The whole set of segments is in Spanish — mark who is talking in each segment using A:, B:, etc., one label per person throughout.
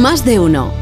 A: Más de uno.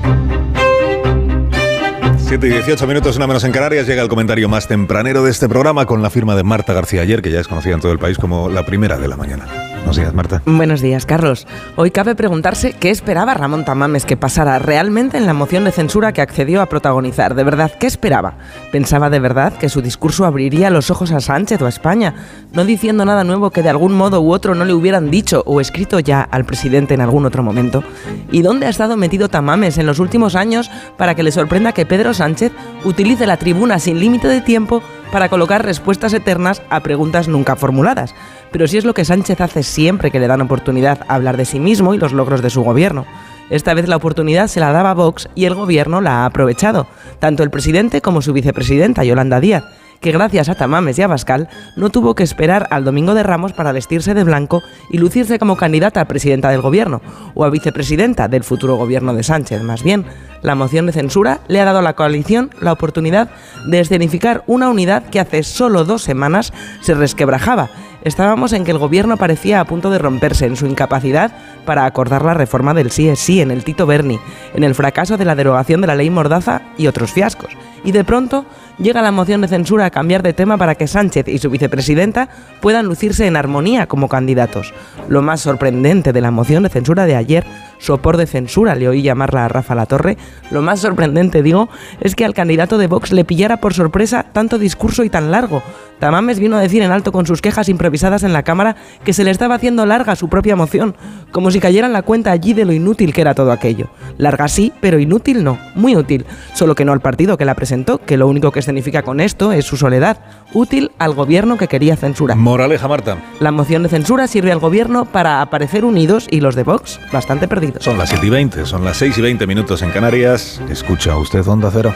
B: 7 y 18 minutos, una menos en Canarias, llega el comentario más tempranero de este programa con la firma de Marta García ayer, que ya es conocida en todo el país como la primera de la mañana. Buenos días, Marta.
C: Buenos días, Carlos. Hoy cabe preguntarse qué esperaba Ramón Tamames que pasara realmente en la moción de censura que accedió a protagonizar. ¿De verdad qué esperaba? ¿Pensaba de verdad que su discurso abriría los ojos a Sánchez o a España, no diciendo nada nuevo que de algún modo u otro no le hubieran dicho o escrito ya al presidente en algún otro momento? ¿Y dónde ha estado metido Tamames en los últimos años para que le sorprenda que Pedro Sánchez utilice la tribuna sin límite de tiempo para colocar respuestas eternas a preguntas nunca formuladas? Pero sí es lo que Sánchez hace siempre que le dan oportunidad a hablar de sí mismo y los logros de su gobierno. Esta vez la oportunidad se la daba Vox y el gobierno la ha aprovechado, tanto el presidente como su vicepresidenta, Yolanda Díaz, que gracias a Tamames y a Bascal no tuvo que esperar al domingo de Ramos para vestirse de blanco y lucirse como candidata a presidenta del gobierno, o a vicepresidenta del futuro gobierno de Sánchez, más bien. La moción de censura le ha dado a la coalición la oportunidad de escenificar una unidad que hace solo dos semanas se resquebrajaba estábamos en que el gobierno parecía a punto de romperse en su incapacidad para acordar la reforma del sí es sí en el Tito Berni, en el fracaso de la derogación de la ley Mordaza y otros fiascos. Y de pronto llega la moción de censura a cambiar de tema para que Sánchez y su vicepresidenta puedan lucirse en armonía como candidatos. Lo más sorprendente de la moción de censura de ayer sopor de censura, le oí llamarla a Rafa La Torre, lo más sorprendente, digo, es que al candidato de Vox le pillara por sorpresa tanto discurso y tan largo. Tamames vino a decir en alto con sus quejas improvisadas en la Cámara que se le estaba haciendo larga su propia moción, como si cayera en la cuenta allí de lo inútil que era todo aquello. Larga sí, pero inútil no, muy útil, solo que no al partido que la presentó, que lo único que significa con esto es su soledad, útil al gobierno que quería censurar.
B: Moraleja, Marta.
C: La moción de censura sirve al gobierno para aparecer unidos y los de Vox bastante perdidos.
B: Son las 7 y 20, son las 6 y 20 minutos en Canarias. Escucha usted Onda Cero.